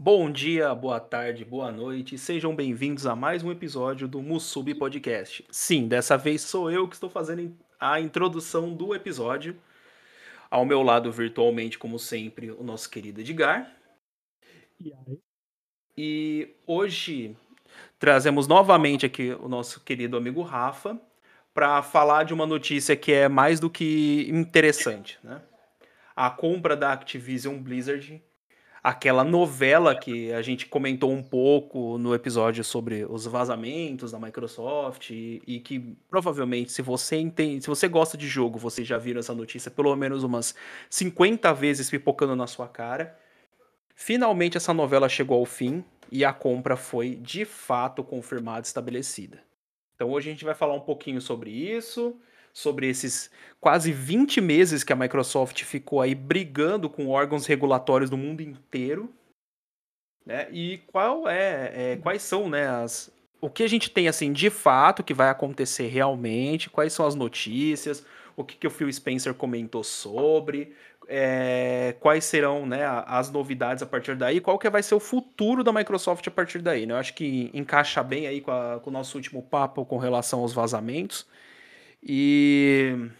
Bom dia, boa tarde, boa noite, sejam bem-vindos a mais um episódio do Musubi Podcast. Sim, dessa vez sou eu que estou fazendo a introdução do episódio. Ao meu lado, virtualmente, como sempre, o nosso querido Edgar. E aí? E hoje trazemos novamente aqui o nosso querido amigo Rafa para falar de uma notícia que é mais do que interessante, né? A compra da Activision Blizzard aquela novela que a gente comentou um pouco no episódio sobre os vazamentos da Microsoft e, e, que provavelmente se você entende, se você gosta de jogo, você já viram essa notícia pelo menos umas 50 vezes pipocando na sua cara. Finalmente essa novela chegou ao fim e a compra foi de fato confirmada estabelecida. Então hoje a gente vai falar um pouquinho sobre isso, sobre esses quase 20 meses que a Microsoft ficou aí brigando com órgãos regulatórios do mundo inteiro. Né? E qual é, é, quais são né, as, o que a gente tem assim de fato que vai acontecer realmente, quais são as notícias, o que, que o Phil Spencer comentou sobre, é, quais serão né, as novidades a partir daí, qual que vai ser o futuro da Microsoft a partir daí. Né? Eu acho que encaixa bem aí com, a, com o nosso último papo com relação aos vazamentos. E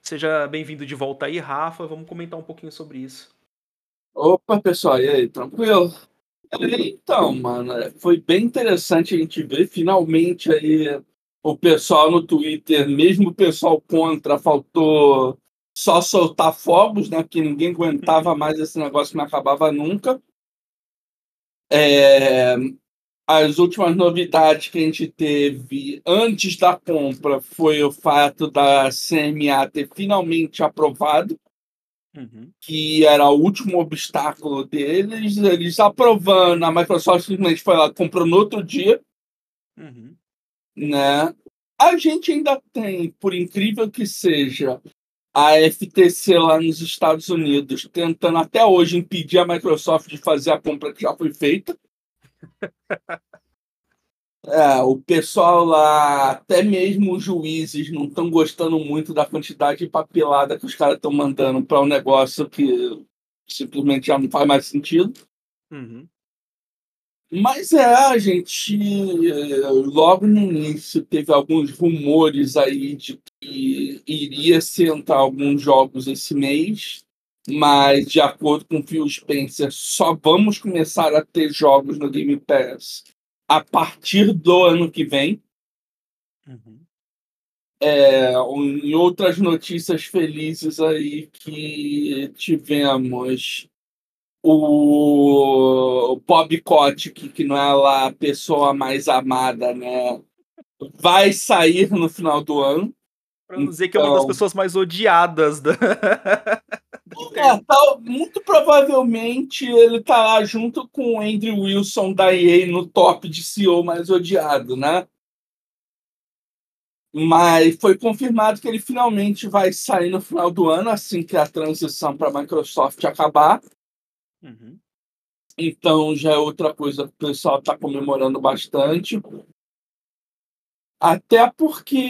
seja bem-vindo de volta aí, Rafa. Vamos comentar um pouquinho sobre isso. Opa, pessoal, e aí, tranquilo? Então, mano, foi bem interessante a gente ver finalmente aí o pessoal no Twitter, mesmo o pessoal contra, faltou só soltar fogos, né? Que ninguém aguentava mais esse negócio que não acabava nunca. É, as últimas novidades que a gente teve antes da compra foi o fato da CMA ter finalmente aprovado, uhum. que era o último obstáculo deles. Eles aprovando, a Microsoft simplesmente foi lá, comprou no outro dia. Uhum. Né? A gente ainda tem, por incrível que seja, a FTC lá nos Estados Unidos tentando até hoje impedir a Microsoft de fazer a compra que já foi feita. É, o pessoal lá, até mesmo os juízes, não estão gostando muito da quantidade de papelada que os caras estão mandando para um negócio que simplesmente já não faz mais sentido. Uhum. Mas é, a gente logo no início teve alguns rumores aí de que iria sentar alguns jogos esse mês mas de acordo com o Phil Spencer, só vamos começar a ter jogos no Game Pass a partir do ano que vem. Uhum. É, em outras notícias felizes aí que tivemos o Bob Kotick, que não é lá a pessoa mais amada, né? Vai sair no final do ano. Pra não dizer que é uma das então pessoas mais odiadas da. É, tá, muito provavelmente ele tá lá junto com o Andrew Wilson da EA no top de CEO mais odiado, né? Mas foi confirmado que ele finalmente vai sair no final do ano, assim que a transição para a Microsoft acabar. Uhum. Então já é outra coisa que o pessoal está comemorando bastante. Até porque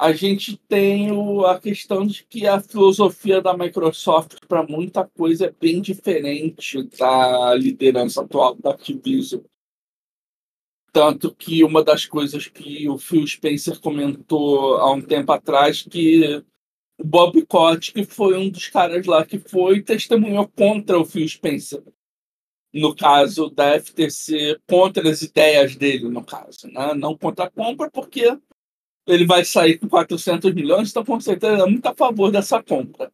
a gente tem o, a questão de que a filosofia da Microsoft para muita coisa é bem diferente da liderança atual da Activision. Tanto que uma das coisas que o Phil Spencer comentou há um tempo atrás que o Bob Kotick foi um dos caras lá que foi testemunhou contra o Phil Spencer. No caso da FTC, contra as ideias dele, no caso. Né? Não contra a compra, porque ele vai sair com 400 milhões, então com certeza é muito a favor dessa compra.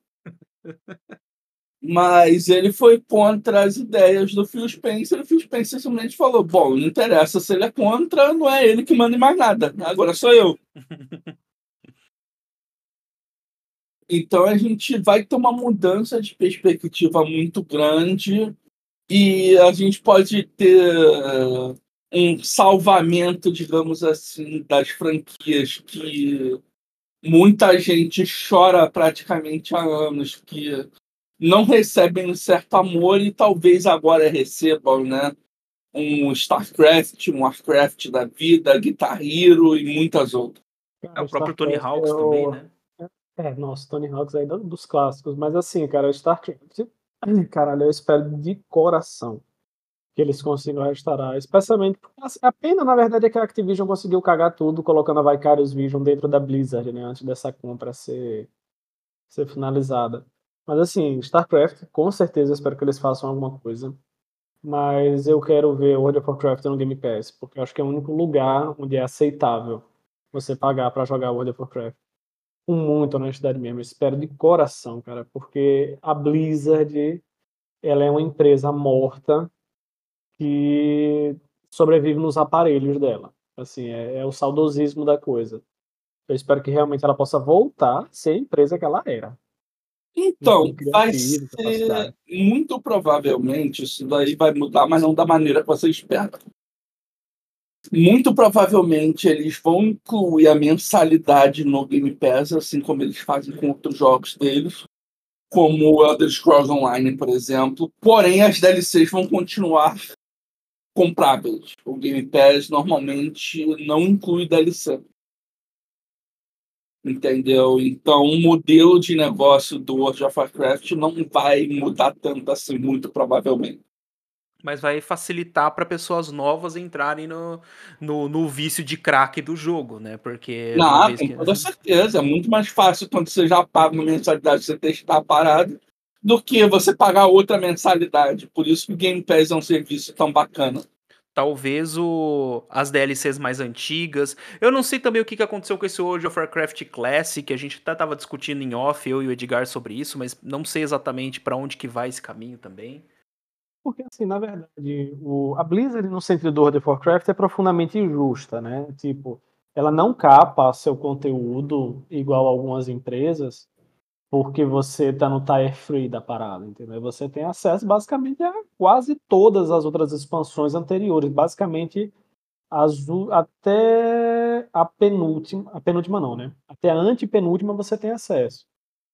Mas ele foi contra as ideias do Phil Spencer, e o Phil Spencer simplesmente falou: bom, não interessa se ele é contra, não é ele que manda mais nada, agora sou eu. Então a gente vai ter uma mudança de perspectiva muito grande e a gente pode ter um salvamento, digamos assim, das franquias que muita gente chora praticamente há anos, que não recebem um certo amor e talvez agora recebam, né? Um StarCraft, um Warcraft da vida, Guitar Hero e muitas outras. É o próprio Tony Hawks eu... também, né? É, nossa, Tony Hawks aí dos clássicos, mas assim, cara, StarCraft Caralho, eu espero de coração que eles consigam restaurar. Especialmente porque a pena, na verdade, é que a Activision conseguiu cagar tudo colocando a Vicarious Vision dentro da Blizzard, né? Antes dessa compra ser, ser finalizada. Mas assim, StarCraft, com certeza, espero que eles façam alguma coisa. Mas eu quero ver World of Warcraft no Game Pass, porque eu acho que é o único lugar onde é aceitável você pagar para jogar World of Warcraft. Com muita honestidade mesmo, espero de coração, cara, porque a Blizzard, ela é uma empresa morta que sobrevive nos aparelhos dela. Assim, é, é o saudosismo da coisa. Eu espero que realmente ela possa voltar a ser a empresa que ela era. Então, vai ser muito provavelmente isso daí vai mudar, mas não da maneira que você espera. Muito provavelmente eles vão incluir a mensalidade no Game Pass, assim como eles fazem com outros jogos deles, como o Elder Scrolls Online, por exemplo. Porém, as DLCs vão continuar compráveis. O Game Pass normalmente não inclui DLC. Entendeu? Então, o modelo de negócio do World of Warcraft não vai mudar tanto assim, muito provavelmente. Mas vai facilitar para pessoas novas entrarem no, no, no, vício de crack do jogo, né? Porque. Não, com que... toda certeza. É muito mais fácil quando você já paga uma mensalidade você testar a parada do que você pagar outra mensalidade. Por isso que o Game Pass é um serviço tão bacana talvez o, as DLCs mais antigas. Eu não sei também o que, aconteceu com esse World of Warcraft Classic, a gente até tava discutindo em off, eu e o Edgar, sobre isso, mas não sei exatamente para onde que vai esse caminho também. Porque, assim, na verdade, o, a Blizzard, no sentido do World of Warcraft, é profundamente injusta, né? Tipo, ela não capa seu conteúdo igual algumas empresas, porque você está no tier free da parada, entendeu? Você tem acesso basicamente a quase todas as outras expansões anteriores, basicamente as, até a penúltima, a penúltima não, né? Até a antepenúltima você tem acesso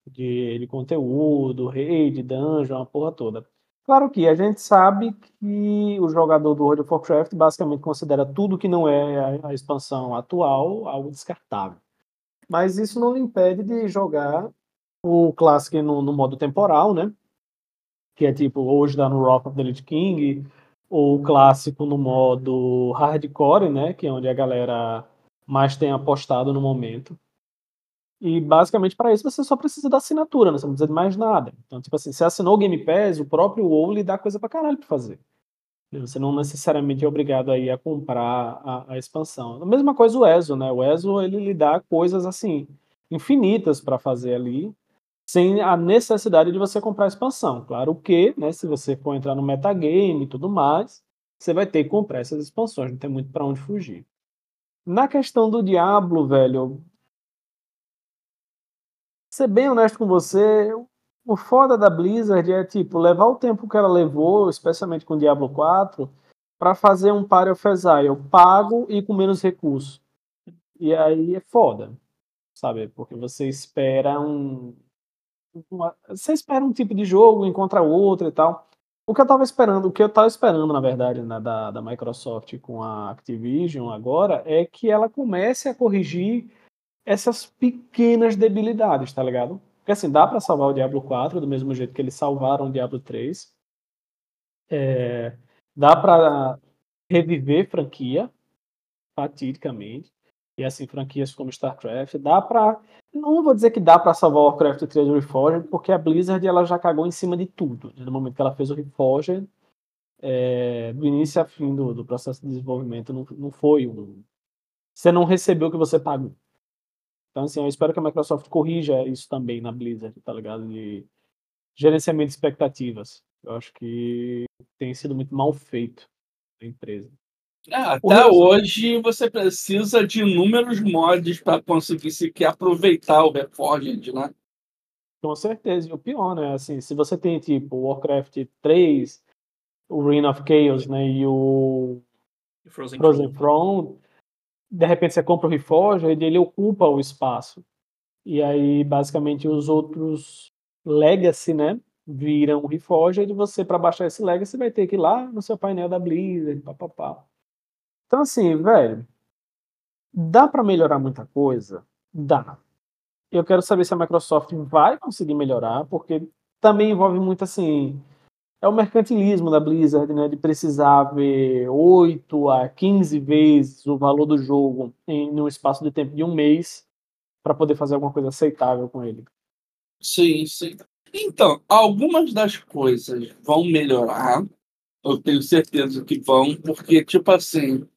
de, de conteúdo, raid, dungeon, a porra toda. Claro que a gente sabe que o jogador do World of Warcraft basicamente considera tudo que não é a, a expansão atual algo descartável. Mas isso não impede de jogar o Classic no, no, modo temporal, né? Que é tipo, hoje dá no Rock of the Lich King, ou o clássico no modo hardcore, né? Que é onde a galera mais tem apostado no momento. E basicamente para isso você só precisa da assinatura, né? você não precisa de mais nada. Então, tipo assim, você assinou o Game Pass, o próprio WoW lhe dá coisa pra caralho pra fazer. Você não necessariamente é obrigado aí a comprar a, a expansão. A mesma coisa o ESO, né? O ESO ele lhe dá coisas assim infinitas para fazer ali sem a necessidade de você comprar expansão. Claro que, né, se você for entrar no metagame e tudo mais, você vai ter que comprar essas expansões, não tem muito para onde fugir. Na questão do Diablo, velho, ser bem honesto com você, o foda da Blizzard é tipo levar o tempo que ela levou, especialmente com Diablo 4, para fazer um Party of Exile pago e com menos recursos. E aí é foda, sabe? Porque você espera um, você espera um tipo de jogo, encontra outro e tal. O que eu tava esperando, o que eu tava esperando, na verdade, né, da, da Microsoft com a Activision agora, é que ela comece a corrigir essas pequenas debilidades, tá ligado? Porque assim, dá para salvar o Diablo 4 do mesmo jeito que eles salvaram o Diablo 3. É, dá para reviver franquia, fatidicamente e assim franquias como StarCraft, dá para não vou dizer que dá para salvar Warcraft 3 do Reforged, porque a Blizzard ela já cagou em cima de tudo. Né? No momento que ela fez o Reforged, é, do início a fim do, do processo de desenvolvimento, não, não foi um. Você não recebeu o que você pagou. Então, assim, eu espero que a Microsoft corrija isso também na Blizzard, tá ligado? De gerenciamento de expectativas. Eu acho que tem sido muito mal feito na empresa. É, até hoje você precisa de inúmeros mods para conseguir sequer aproveitar o Reforged, né? Com certeza. E o pior, né? Assim, se você tem tipo Warcraft 3, o Reign of Chaos, né? E o Frozen, Frozen Throne, de repente você compra o Reforged e ele ocupa o espaço. E aí, basicamente, os outros Legacy, né? Viram o Reforged e você, para baixar esse Legacy, vai ter que ir lá no seu painel da Blizzard, papapá. Então, assim, velho, dá para melhorar muita coisa? Dá. Eu quero saber se a Microsoft vai conseguir melhorar, porque também envolve muito assim. É o mercantilismo da Blizzard, né? De precisar ver 8 a 15 vezes o valor do jogo em um espaço de tempo de um mês para poder fazer alguma coisa aceitável com ele. Sim, sim. Então, algumas das coisas vão melhorar, eu tenho certeza que vão, porque, tipo assim,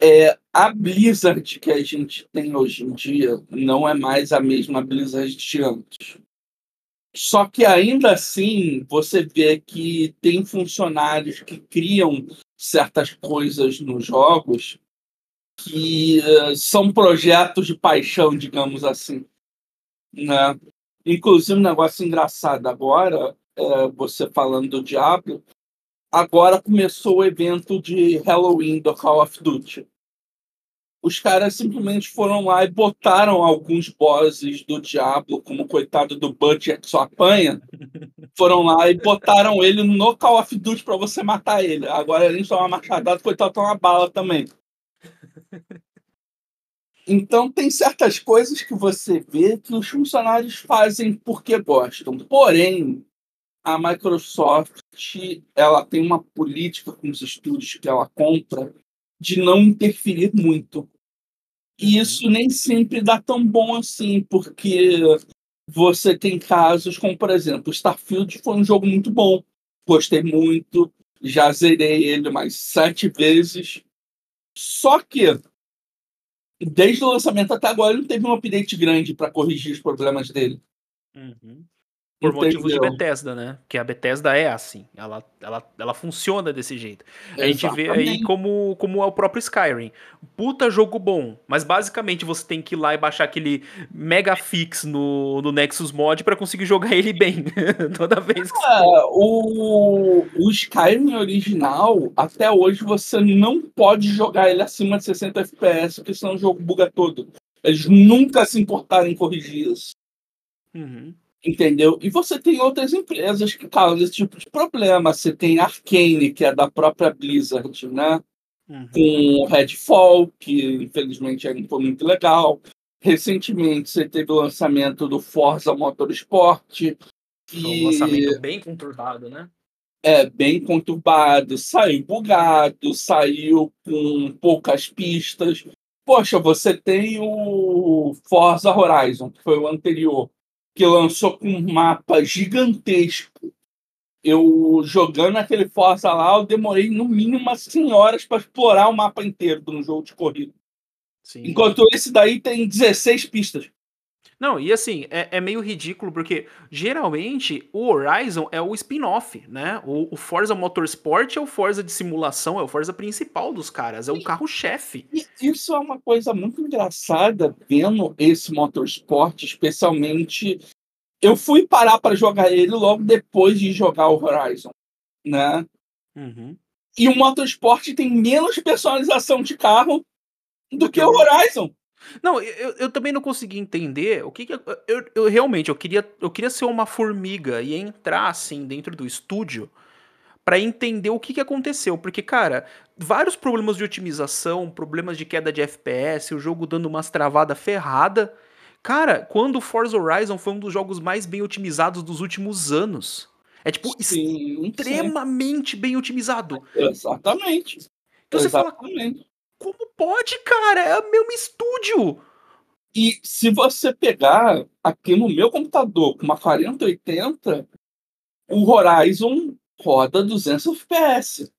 é, a Blizzard que a gente tem hoje em dia não é mais a mesma Blizzard de antes. Só que ainda assim, você vê que tem funcionários que criam certas coisas nos jogos que uh, são projetos de paixão, digamos assim. Né? Inclusive, um negócio engraçado agora, é, você falando do Diablo, agora começou o evento de Halloween do Call of Duty. Os caras simplesmente foram lá e botaram alguns bosses do Diablo, como o coitado do Bud que só apanha, foram lá e botaram ele no Call of Duty para você matar ele. Agora ele toma uma machadada, coitado toma uma bala também. Então tem certas coisas que você vê que os funcionários fazem porque gostam. Porém, a Microsoft ela tem uma política com os estúdios que ela compra de não interferir muito. E uhum. isso nem sempre dá tão bom assim, porque você tem casos como, por exemplo, Starfield foi um jogo muito bom. Gostei muito, já zerei ele mais sete vezes. Só que, desde o lançamento até agora, ele não teve um update grande para corrigir os problemas dele. Uhum. Por Entendeu? motivos de Bethesda, né? Que a Bethesda é assim, ela, ela, ela funciona desse jeito. A gente vê aí como, como é o próprio Skyrim. Puta jogo bom, mas basicamente você tem que ir lá e baixar aquele mega fix no, no Nexus Mod para conseguir jogar ele bem. Toda vez que é, o, o Skyrim original, até hoje você não pode jogar ele acima de 60 FPS, porque senão o jogo buga todo. Eles nunca se importaram em corrigir isso. Uhum. Entendeu? E você tem outras empresas que causam esse tipo de problema. Você tem a Arkane, que é da própria Blizzard, né? Uhum. Com Redfall, que infelizmente não foi muito legal. Recentemente você teve o lançamento do Forza Motorsport. Que... Um lançamento bem conturbado, né? É, bem conturbado. Saiu bugado, saiu com poucas pistas. Poxa, você tem o Forza Horizon, que foi o anterior que lançou com um mapa gigantesco. Eu jogando aquele Forza lá, eu demorei no mínimo umas 100 horas para explorar o mapa inteiro no jogo de corrida. Sim. Enquanto esse daí tem 16 pistas. Não, e assim, é, é, meio ridículo, porque geralmente o Horizon é o spin-off, né? O, o, Forza Motorsport é o Forza de simulação, é o Forza principal dos caras, é o carro-chefe. Isso é uma coisa muito engraçada vendo esse Motorsport, especialmente. Eu fui parar para jogar ele logo depois de jogar o Horizon, né? Uhum. E o Motorsport tem menos personalização de carro do que o Horizon. Não, eu, eu também não consegui entender o que, que eu, eu, realmente eu queria eu queria ser uma formiga e entrar assim dentro do estúdio para entender o que, que aconteceu, porque cara, vários problemas de otimização, problemas de queda de FPS, o jogo dando umas travadas ferrada. Cara, quando o Forza Horizon foi um dos jogos mais bem otimizados dos últimos anos. É tipo sim, extremamente sim. bem otimizado. Exatamente. Então Exatamente. você fala, como pode, cara? É o mesmo estúdio. E se você pegar aqui no meu computador com uma 4080, o Horizon roda 200 FPS.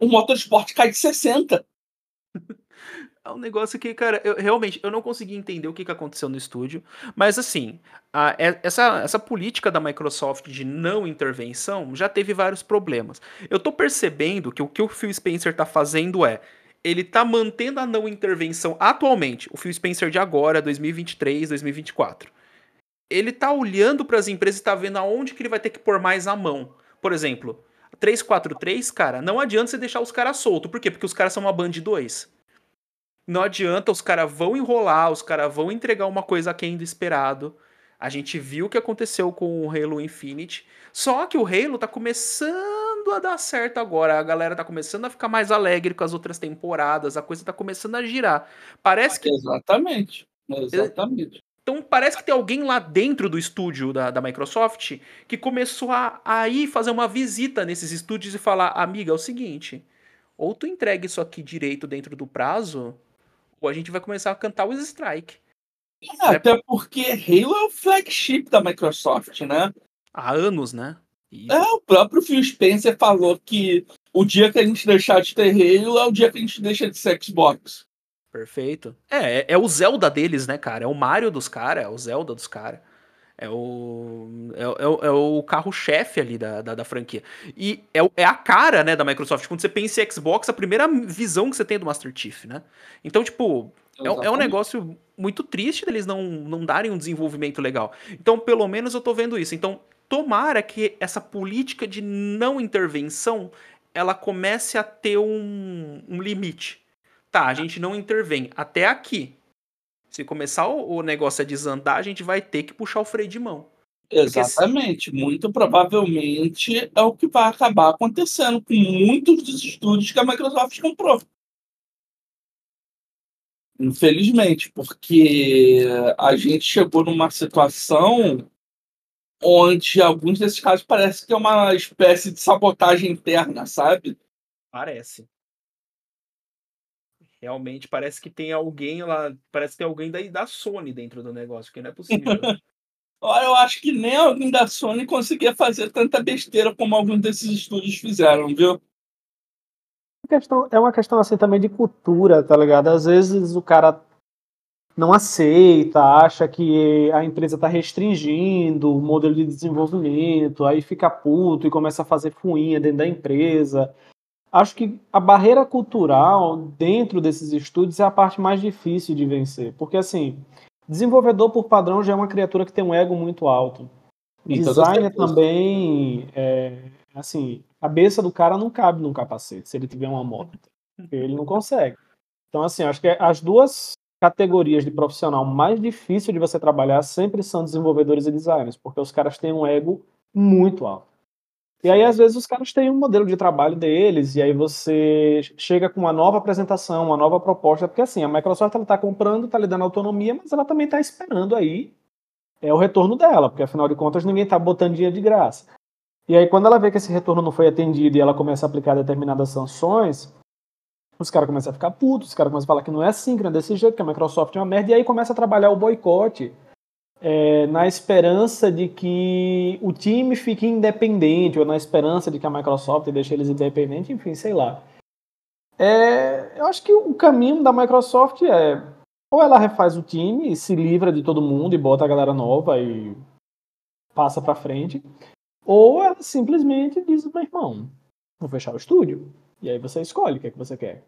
O Motorsport cai de 60. É um negócio que, cara, eu realmente eu não consegui entender o que, que aconteceu no estúdio. Mas assim, a, é, essa, essa política da Microsoft de não intervenção já teve vários problemas. Eu tô percebendo que o que o Phil Spencer tá fazendo é ele tá mantendo a não intervenção atualmente, o Phil Spencer de agora, 2023, 2024. Ele tá olhando para as empresas e tá vendo aonde que ele vai ter que pôr mais a mão. Por exemplo, 343, cara, não adianta você deixar os caras soltos. Por quê? Porque os caras são uma band de dois. Não adianta, os caras vão enrolar, os caras vão entregar uma coisa aquém do esperado. A gente viu o que aconteceu com o Halo Infinite. Só que o Halo tá começando a dar certo agora. A galera tá começando a ficar mais alegre com as outras temporadas. A coisa tá começando a girar. Parece que. Exatamente. Exatamente. Então parece que tem alguém lá dentro do estúdio da, da Microsoft que começou a, a ir fazer uma visita nesses estúdios e falar: amiga, é o seguinte, ou tu entrega isso aqui direito dentro do prazo, ou a gente vai começar a cantar os strike. É, até porque Halo é o flagship da Microsoft, né? Há anos, né? E... É, o próprio Phil Spencer falou que o dia que a gente deixar de ter Halo é o dia que a gente deixa de ser Xbox. Perfeito. É, é, é o Zelda deles, né, cara? É o Mario dos caras, é o Zelda dos caras. É o, é, é, é o carro-chefe ali da, da, da, franquia. E é, é a cara, né, da Microsoft. Quando você pensa em Xbox, a primeira visão que você tem é do Master Chief, né? Então, tipo, é, é, um negócio muito triste deles não, não darem um desenvolvimento legal. Então, pelo menos eu tô vendo isso. Então, tomara que essa política de não intervenção ela comece a ter um, um limite. Tá, a gente não intervém até aqui. Se começar o, o negócio a desandar, a gente vai ter que puxar o freio de mão. Exatamente. Muito provavelmente é o que vai acabar acontecendo com muitos dos estúdios que a Microsoft comprou. Infelizmente, porque a gente chegou numa situação onde alguns desses casos parece que é uma espécie de sabotagem interna, sabe? Parece. Realmente parece que tem alguém lá, parece que tem alguém da, da Sony dentro do negócio, que não é possível. Eu acho que nem alguém da Sony conseguia fazer tanta besteira como alguns desses estúdios fizeram, viu? É uma questão assim também de cultura, tá ligado? Às vezes o cara não aceita, acha que a empresa está restringindo o modelo de desenvolvimento, aí fica puto e começa a fazer fuinha dentro da empresa. Acho que a barreira cultural dentro desses estúdios é a parte mais difícil de vencer, porque assim, desenvolvedor por padrão já é uma criatura que tem um ego muito alto. Designer também, é, assim, a cabeça do cara não cabe num capacete se ele tiver uma moto. Ele não consegue. Então, assim, acho que as duas categorias de profissional mais difícil de você trabalhar sempre são desenvolvedores e designers, porque os caras têm um ego muito alto. E aí, às vezes, os caras têm um modelo de trabalho deles, e aí você chega com uma nova apresentação, uma nova proposta, porque assim, a Microsoft está comprando, está lhe dando autonomia, mas ela também está esperando aí é o retorno dela, porque afinal de contas ninguém está botando dinheiro de graça. E aí, quando ela vê que esse retorno não foi atendido e ela começa a aplicar determinadas sanções, os caras começam a ficar putos, os caras começam a falar que não é assim, que não é desse jeito, que a Microsoft é uma merda, e aí começa a trabalhar o boicote é, na esperança de que o time fique independente, ou na esperança de que a Microsoft deixe eles independentes, enfim, sei lá. É, eu acho que o caminho da Microsoft é ou ela refaz o time e se livra de todo mundo e bota a galera nova e passa para frente, ou ela simplesmente diz, meu irmão, vou fechar o estúdio. E aí você escolhe o que, é que você quer.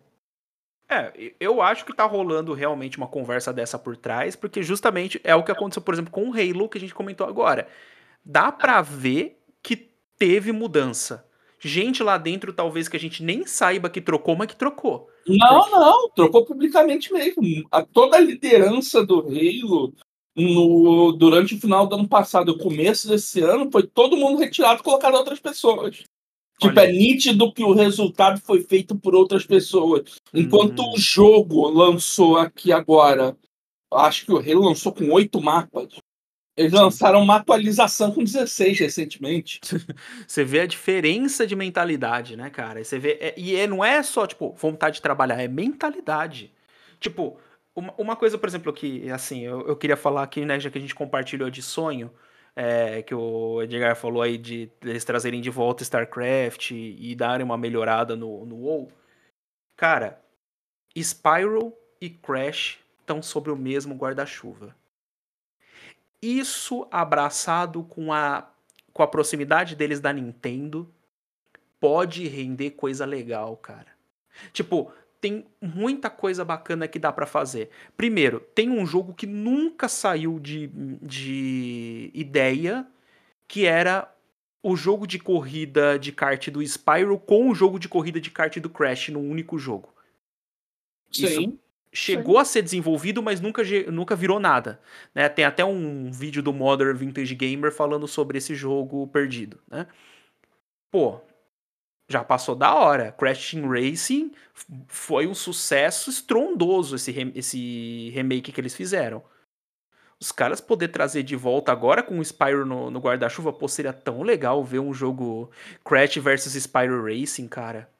É, eu acho que tá rolando realmente uma conversa dessa por trás, porque justamente é o que aconteceu, por exemplo, com o Halo que a gente comentou agora. Dá para ver que teve mudança. Gente lá dentro, talvez que a gente nem saiba que trocou, mas que trocou. Não, porque... não, trocou publicamente mesmo. A, toda a liderança do Halo no, durante o final do ano passado e o começo desse ano foi todo mundo retirado e colocado outras pessoas. Tipo, é nítido que o resultado foi feito por outras pessoas. Enquanto hum. o jogo lançou aqui agora, acho que o Halo lançou com oito mapas. Eles lançaram uma atualização com 16 recentemente. Você vê a diferença de mentalidade, né, cara? Você vê. É, e é, não é só, tipo, vontade de trabalhar, é mentalidade. Tipo, uma, uma coisa, por exemplo, que, assim, eu, eu queria falar aqui, né, já que a gente compartilhou de sonho é, que o Edgar falou aí de eles trazerem de volta StarCraft e, e darem uma melhorada no, no WoW. Cara, Spyro e Crash estão sobre o mesmo guarda-chuva. Isso abraçado com a, com a proximidade deles da Nintendo pode render coisa legal, cara. Tipo, tem muita coisa bacana que dá para fazer. Primeiro, tem um jogo que nunca saiu de, de ideia, que era o jogo de corrida de kart do Spyro com o jogo de corrida de kart do Crash no único jogo. Sim. Isso chegou Sim. a ser desenvolvido, mas nunca, nunca virou nada. Né? Tem até um vídeo do Modern Vintage Gamer falando sobre esse jogo perdido. Né? Pô, já passou da hora. Crash Team Racing foi um sucesso estrondoso esse, esse remake que eles fizeram. os caras poder trazer de volta agora com o Spyro no, no guarda-chuva, pô, seria tão legal ver um jogo Crash versus Spyro Racing, cara.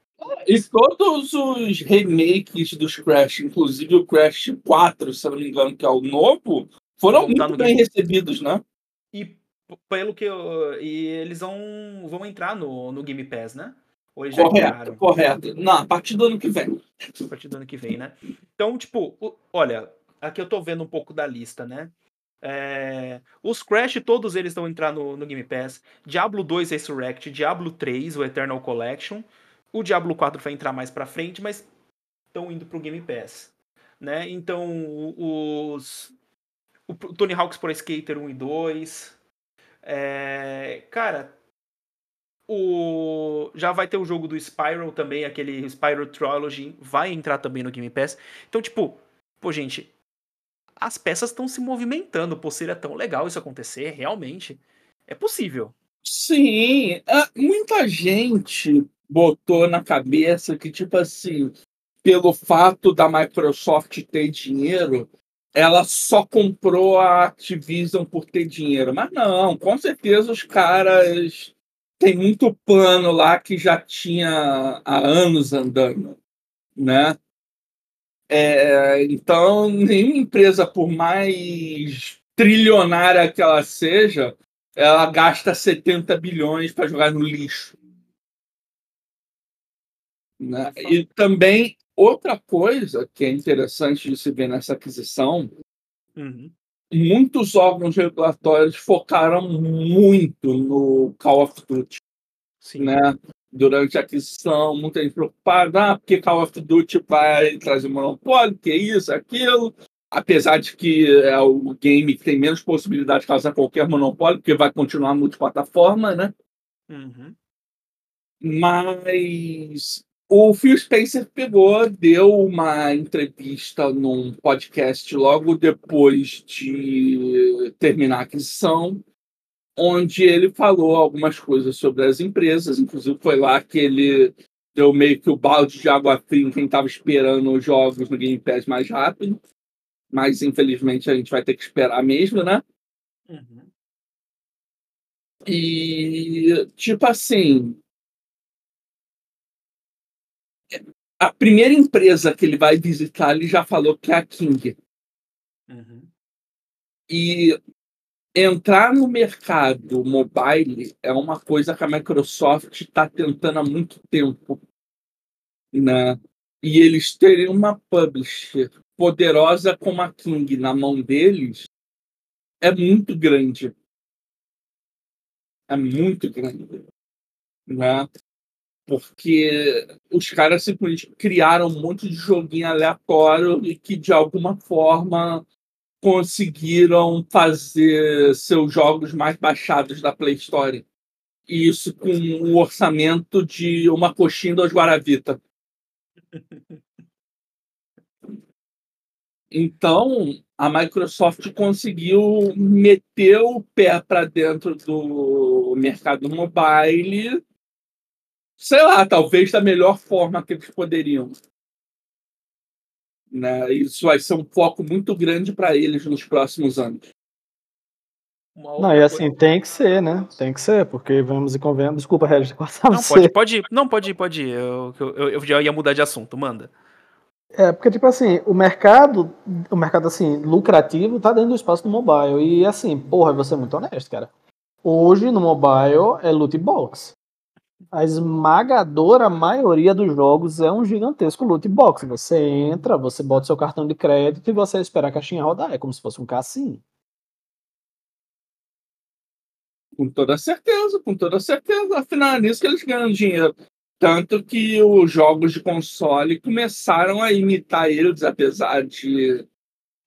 E todos os remakes dos Crash, inclusive o Crash 4, se eu não me engano, que é o novo, foram muito bem game... recebidos, né? E pelo que eu, e eles vão, vão entrar no, no Game Pass, né? Ou eles correto, já entraram? correto. Não, a partir do ano que vem. A partir do ano que vem, né? Então, tipo, olha, aqui eu tô vendo um pouco da lista, né? É, os Crash, todos eles vão entrar no, no Game Pass. Diablo 2 Resurrect, Diablo 3, o Eternal Collection. O Diablo 4 vai entrar mais pra frente, mas estão indo pro Game Pass. Né? Então, os. O Tony Hawk's Pro Skater 1 e 2. É, cara, o já vai ter o jogo do Spyro também, aquele Spyro Trilogy, vai entrar também no Game Pass. Então, tipo, pô, gente, as peças estão se movimentando. Pô, seria tão legal isso acontecer, realmente. É possível. Sim, muita gente botou na cabeça que, tipo assim, pelo fato da Microsoft ter dinheiro, ela só comprou a Activision por ter dinheiro. Mas não, com certeza os caras têm muito plano lá que já tinha há anos andando, né? É, então, nenhuma empresa, por mais trilionária que ela seja, ela gasta 70 bilhões para jogar no lixo. Né? E também outra coisa que é interessante de se ver nessa aquisição, uhum. Muitos órgãos regulatórios focaram muito no Call of Duty. Sim. Né? Durante a aquisição, muita gente preocupada, ah, porque Call of Duty vai trazer monopólio, que isso, aquilo. Apesar de que é o game que tem menos possibilidade de causar qualquer monopólio, porque vai continuar multiplataforma, né? Uhum. Mas o Phil Spencer pegou, deu uma entrevista num podcast logo depois de terminar a aquisição, onde ele falou algumas coisas sobre as empresas, inclusive foi lá que ele deu meio que o balde de água fria em quem estava esperando os jogos no Game Pass mais rápido, mas infelizmente a gente vai ter que esperar mesmo, né? Uhum. E, tipo assim, a primeira empresa que ele vai visitar, ele já falou que é a King. Uhum. E entrar no mercado mobile é uma coisa que a Microsoft está tentando há muito tempo. Né? E eles terem uma publisher poderosa como a King na mão deles é muito grande. É muito grande. Né? Porque os caras simplesmente criaram um monte de joguinho aleatório e que de alguma forma conseguiram fazer seus jogos mais baixados da Play Store. E isso com um orçamento de uma coxinha dos Guaravita. Então, a Microsoft conseguiu meter o pé para dentro do mercado mobile sei lá, talvez da melhor forma que eles poderiam. Né? Isso vai ser um foco muito grande para eles nos próximos anos. Não, e assim, tem que ser, né? Tem que ser, porque vamos e convenhamos. Desculpa, Regis, não, pode, pode ir. Não, pode ir, pode ir. Eu, eu, eu já ia mudar de assunto, manda. É, porque, tipo assim, o mercado, o mercado, assim, lucrativo tá dentro do espaço do mobile. E, assim, porra, vou ser muito honesto, cara. Hoje, no mobile, é loot box a esmagadora maioria dos jogos é um gigantesco loot box. Você entra, você bota seu cartão de crédito e você espera a caixinha rodar. É como se fosse um cassino. Com toda certeza, com toda certeza. Afinal, é nisso que eles ganham dinheiro. Tanto que os jogos de console começaram a imitar eles, apesar de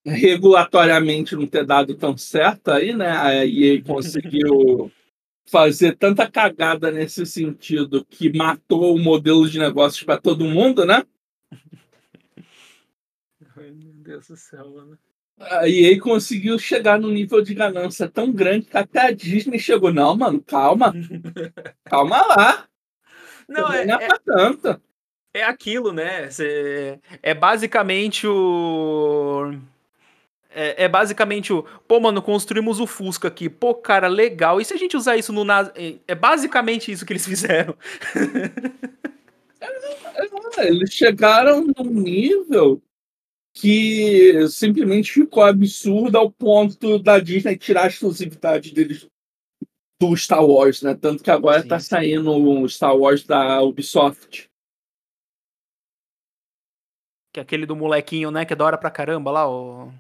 regulatoriamente não ter dado tão certo aí, né? A EA conseguiu fazer tanta cagada nesse sentido que matou o modelo de negócios para todo mundo, né? Ai, meu Deus do céu, mano. A EA conseguiu chegar num nível de ganância tão grande que até a Disney chegou. Não, mano, calma. calma lá. Não, é, não é, é, tanto. é aquilo, né? É basicamente o É, é, basicamente o. Pô, mano, construímos o Fusca aqui. Pô, cara, legal. E se a gente usar isso no. É, é basicamente isso que eles fizeram. É, eles chegaram num nível que simplesmente ficou absurdo ao ponto da Disney tirar a exclusividade deles do Star Wars, né? Tanto que agora Sim. tá saindo o Star Wars da Ubisoft. Que é aquele do molequinho, né? Que é da hora pra caramba lá, o.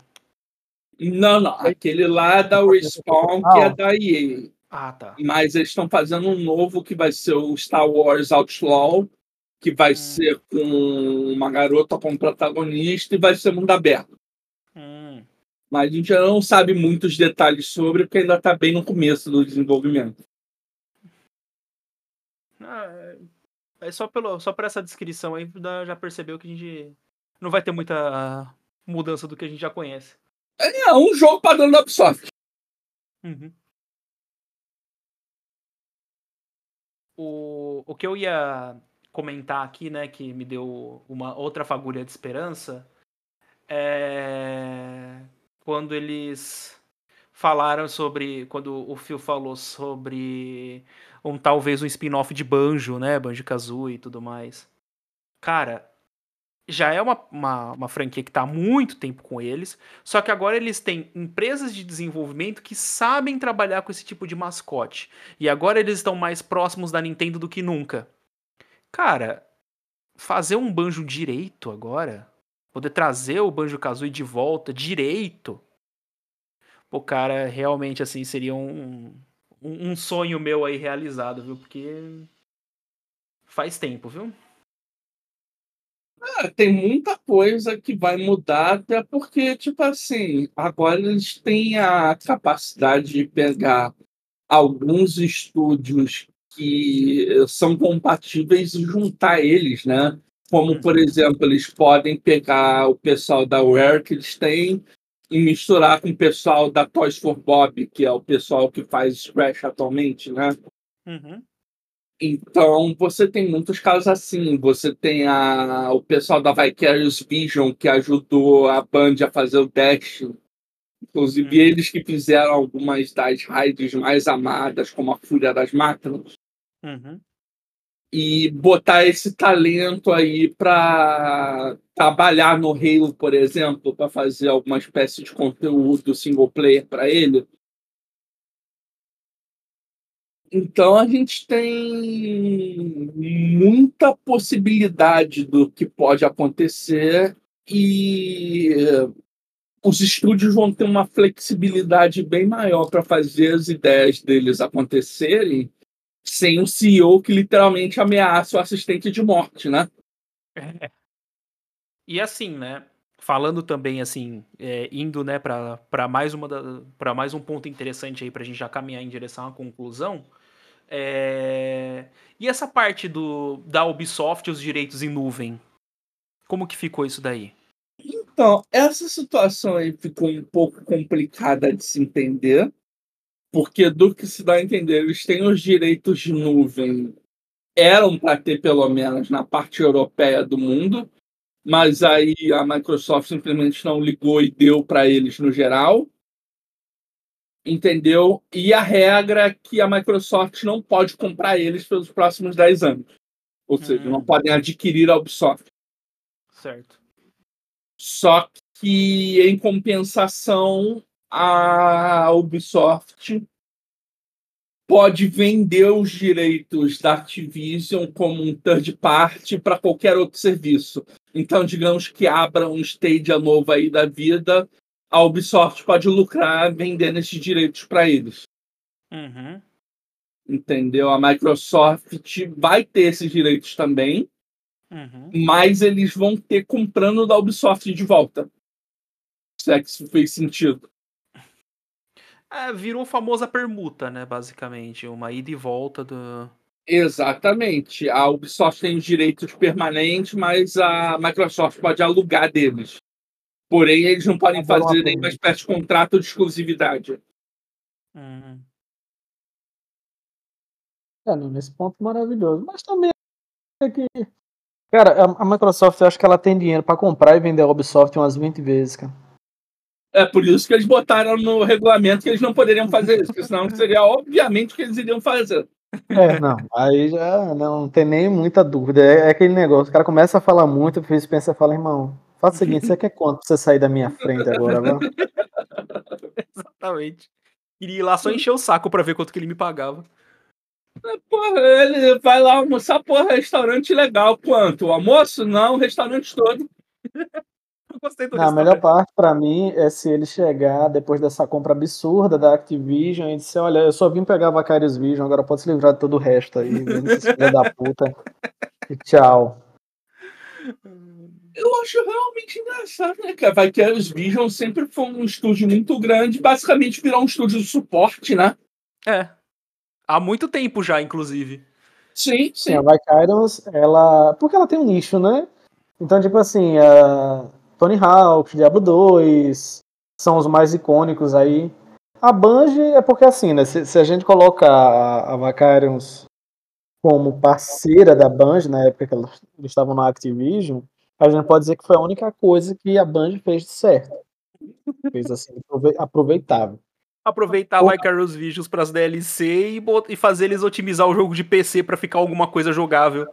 Não, não. Aquele lá é da Respawn, que é da EA. Ah, tá. Mas eles estão fazendo um novo que vai ser o Star Wars Outlaw, que vai hum. ser com uma garota como protagonista e vai ser mundo aberto. Hum. Mas a gente já não sabe muitos detalhes sobre, porque ainda está bem no começo do desenvolvimento. Ah, é só, pelo, só por essa descrição aí já percebeu que a gente não vai ter muita mudança do que a gente já conhece. É, um jogo padrão da Ubisoft. Uhum. O, o que eu ia comentar aqui, né, que me deu uma outra fagulha de esperança, é quando eles falaram sobre, quando o Phil falou sobre um talvez um spin-off de Banjo, né, Banjo Kazooie e tudo mais. Cara, já é uma, uma, uma, franquia que está há muito tempo com eles, só que agora eles têm empresas de desenvolvimento que sabem trabalhar com esse tipo de mascote. E agora eles estão mais próximos da Nintendo do que nunca. Cara, fazer um banjo direito agora, poder trazer o Banjo Kazooie de volta direito, pô, cara, realmente assim seria um, um, um sonho meu aí realizado, viu? Porque faz tempo, viu? É, tem muita coisa que vai mudar, até porque, tipo assim, agora eles têm a capacidade de pegar alguns estúdios que são compatíveis e juntar eles, né? Como, uhum. por exemplo, eles podem pegar o pessoal da Rare que eles têm e misturar com o pessoal da Toys for Bob, que é o pessoal que faz Scratch atualmente, né? Uhum. Então, você tem muitos casos assim. Você tem a, o pessoal da Vicarious Vision, que ajudou a Band a fazer o Dash. Inclusive, uhum. eles que fizeram algumas das raids mais amadas, como a Fúria das Máquinas. Uhum. E botar esse talento aí para trabalhar no Halo, por exemplo, para fazer alguma espécie de conteúdo single player para ele. Então a gente tem muita possibilidade do que pode acontecer e os estúdios vão ter uma flexibilidade bem maior para fazer as ideias deles acontecerem sem um CEO que literalmente ameaça o assistente de morte, né? É. E assim, né? Falando também assim, é, indo né para mais uma para mais um ponto interessante aí para a gente já caminhar em direção à conclusão, é... E essa parte do da Ubisoft, os direitos em nuvem, como que ficou isso daí? Então, essa situação aí ficou um pouco complicada de se entender, porque do que se dá a entender, eles têm os direitos de nuvem, eram para ter pelo menos na parte europeia do mundo, mas aí a Microsoft simplesmente não ligou e deu para eles no geral entendeu? E a regra é que a Microsoft não pode comprar eles pelos próximos 10 anos. Ou seja, não hum. podem adquirir a Ubisoft. Certo. Só que, em compensação, a Ubisoft pode vender os direitos da Activision como um third party para qualquer outro serviço. Então, digamos que abra um Stadia novo aí da vida a Ubisoft pode lucrar vendendo esses direitos para eles. Uhum. Entendeu? A Microsoft vai ter esses direitos também, uhum. mas eles vão ter comprando da Ubisoft de volta. Se é que isso fez sentido. É, virou a famosa permuta, né? Basicamente, uma ida e volta do. Exatamente. A Ubisoft tem os direitos permanentes, mas a Microsoft pode alugar deles. Porém, eles não podem fazer nenhuma espécie de contrato de exclusividade. Uhum. É, nesse ponto maravilhoso. Mas também é que. Cara, a Microsoft, eu acho que ela tem dinheiro para comprar e vender a Ubisoft umas 20 vezes, cara. É por isso que eles botaram no regulamento que eles não poderiam fazer isso, porque senão seria obviamente o que eles iriam fazer. É, não, aí já não tem nem muita dúvida. É, é aquele negócio, o cara começa a falar muito, o Felipe pensa e fala, irmão, faz o seguinte, você quer quanto pra você sair da minha frente agora, vai? Exatamente. Iria ir lá só encher o saco pra ver quanto que ele me pagava. Porra, ele vai lá almoçar, porra, restaurante legal. Quanto? O almoço? Não, o restaurante todo. Gostei do Não, a melhor parte para mim é se ele chegar depois dessa compra absurda da Activision e disser, olha, eu só vim pegar Vicarious Vision, agora pode se livrar de todo o resto aí, filha da puta. E tchau. Eu acho realmente engraçado, né, cara? Vicarious Vision sempre foi um estúdio muito grande, basicamente virou um estúdio de suporte, né? É. Há muito tempo já, inclusive. Sim, sim. sim a Vicarious, ela. Porque ela tem um nicho, né? Então, tipo assim, a Tony Hawk, Diablo 2, são os mais icônicos aí. A Bungie é porque assim, né? Se, se a gente coloca a, a Vicarious como parceira da Bungie, na época que eles estavam na Activision, a gente pode dizer que foi a única coisa que a Bungie fez de certo. Fez assim, aproveitável. Aproveitar o Vicarious Visions para as DLC e, e fazer eles otimizar o jogo de PC para ficar alguma coisa jogável.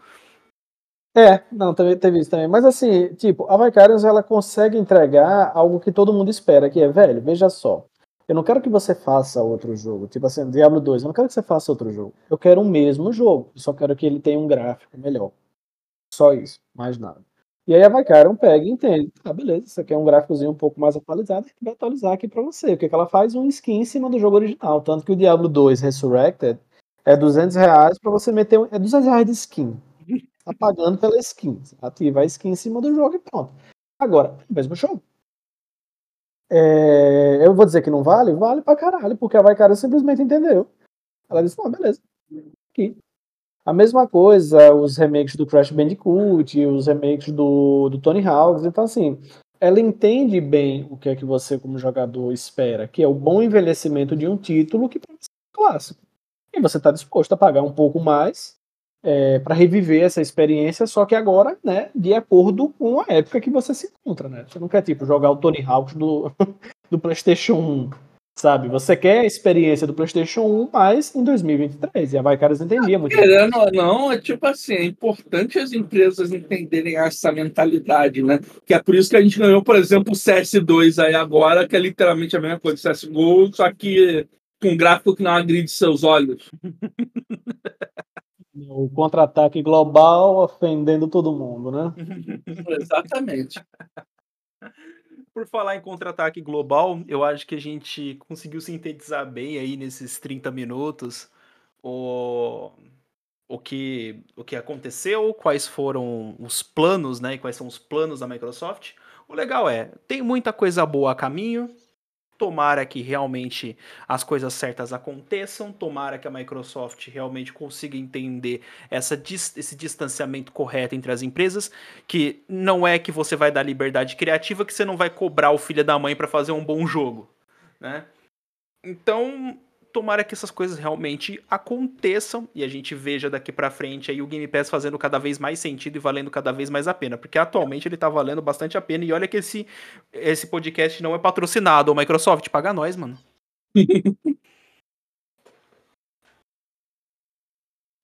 É, não, teve, teve isso também. Mas assim, tipo, a Vicarious ela consegue entregar algo que todo mundo espera, que é, velho, veja só. Eu não quero que você faça outro jogo. Tipo assim, Diablo 2, eu não quero que você faça outro jogo. Eu quero o mesmo jogo. Eu só quero que ele tenha um gráfico melhor. Só isso, mais nada. E aí a Vicarion pega e entende. Ah, beleza, isso aqui é um gráficozinho um pouco mais atualizado, a vai atualizar aqui pra você. O que, que ela faz? Um skin em cima do jogo original. Tanto que o Diablo 2 Resurrected é 200 reais pra você meter um... É 200 reais de skin tá pagando pela skin. Ativa a skin em cima do jogo e pronto. Agora, mesmo jogo. É, eu vou dizer que não vale? Vale pra caralho, porque a Vaikara simplesmente entendeu. Ela disse, não, beleza. Aqui. A mesma coisa, os remakes do Crash Bandicoot, os remakes do, do Tony Hawk. Então, assim, ela entende bem o que é que você, como jogador, espera, que é o bom envelhecimento de um título que pode ser clássico. E você está disposto a pagar um pouco mais é, para reviver essa experiência, só que agora, né, de acordo com a época que você se encontra, né? Você não quer, tipo, jogar o Tony Hawk do, do PlayStation 1, sabe? Você quer a experiência do PlayStation 1, mas em 2023, e a Vicarious entendia muito Querendo ou não, é tipo assim, é importante as empresas entenderem essa mentalidade, né? Que é por isso que a gente ganhou, por exemplo, o CS2 aí agora, que é literalmente a mesma coisa do CSGO, só que com um gráfico que não agride seus olhos. O contra-ataque global ofendendo todo mundo, né? Exatamente. Por falar em contra-ataque global, eu acho que a gente conseguiu sintetizar bem aí nesses 30 minutos o, o, que, o que aconteceu, quais foram os planos, né? E quais são os planos da Microsoft. O legal é, tem muita coisa boa a caminho, Tomara que realmente as coisas certas aconteçam, tomara que a Microsoft realmente consiga entender essa, esse distanciamento correto entre as empresas, que não é que você vai dar liberdade criativa que você não vai cobrar o filho da mãe para fazer um bom jogo, né? Então, tomara que essas coisas realmente aconteçam e a gente veja daqui para frente aí o Game Pass fazendo cada vez mais sentido e valendo cada vez mais a pena, porque atualmente ele tá valendo bastante a pena e olha que esse esse podcast não é patrocinado, o Microsoft paga nós, mano.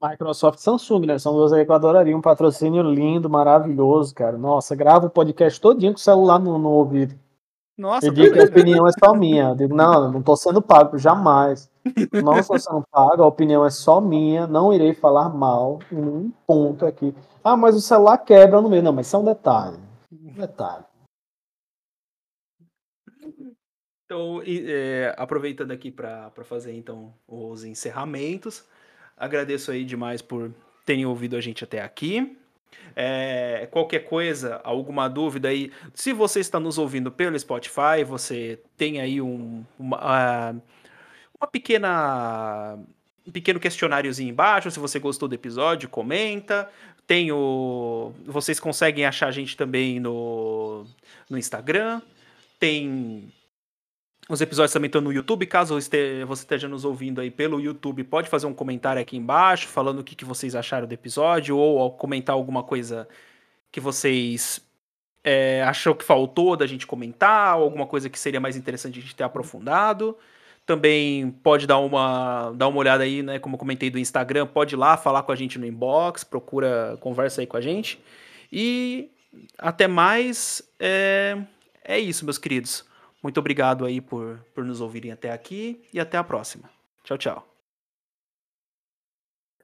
Microsoft Samsung, né? São duas aí que eu adoraria. Um patrocínio lindo, maravilhoso, cara. Nossa, gravo o podcast todinho com o celular no, no ouvido. Nossa, eu digo que a opinião é só minha. Eu digo, não, não tô sendo pago, jamais. Sendo pago, a opinião é só minha, não irei falar mal em um ponto aqui. Ah, mas o celular quebra no meio. Não, mas isso é um detalhe. Um detalhe. Então, é, aproveitando aqui para fazer então os encerramentos, agradeço aí demais por terem ouvido a gente até aqui. É, qualquer coisa, alguma dúvida aí, se você está nos ouvindo pelo Spotify, você tem aí um, uma, uh, uma pequena um pequeno questionáriozinho embaixo, se você gostou do episódio, comenta. Tem o, vocês conseguem achar a gente também no, no Instagram. Tem os episódios também estão no YouTube. Caso você esteja nos ouvindo aí pelo YouTube, pode fazer um comentário aqui embaixo falando o que, que vocês acharam do episódio ou comentar alguma coisa que vocês é, achou que faltou da gente comentar, alguma coisa que seria mais interessante a gente ter aprofundado. Também pode dar uma, dar uma olhada aí, né? Como eu comentei do Instagram, pode ir lá falar com a gente no inbox, procura, conversa aí com a gente. E até mais. É, é isso, meus queridos. Muito obrigado aí por, por nos ouvirem até aqui e até a próxima. Tchau, tchau.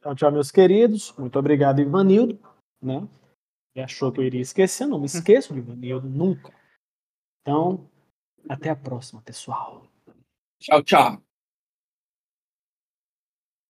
Tchau, tchau, meus queridos. Muito obrigado, Ivanildo. Né? Achou que eu iria esquecer, não me esqueço de Ivanildo, nunca. Então, até a próxima, pessoal. Tchau, tchau.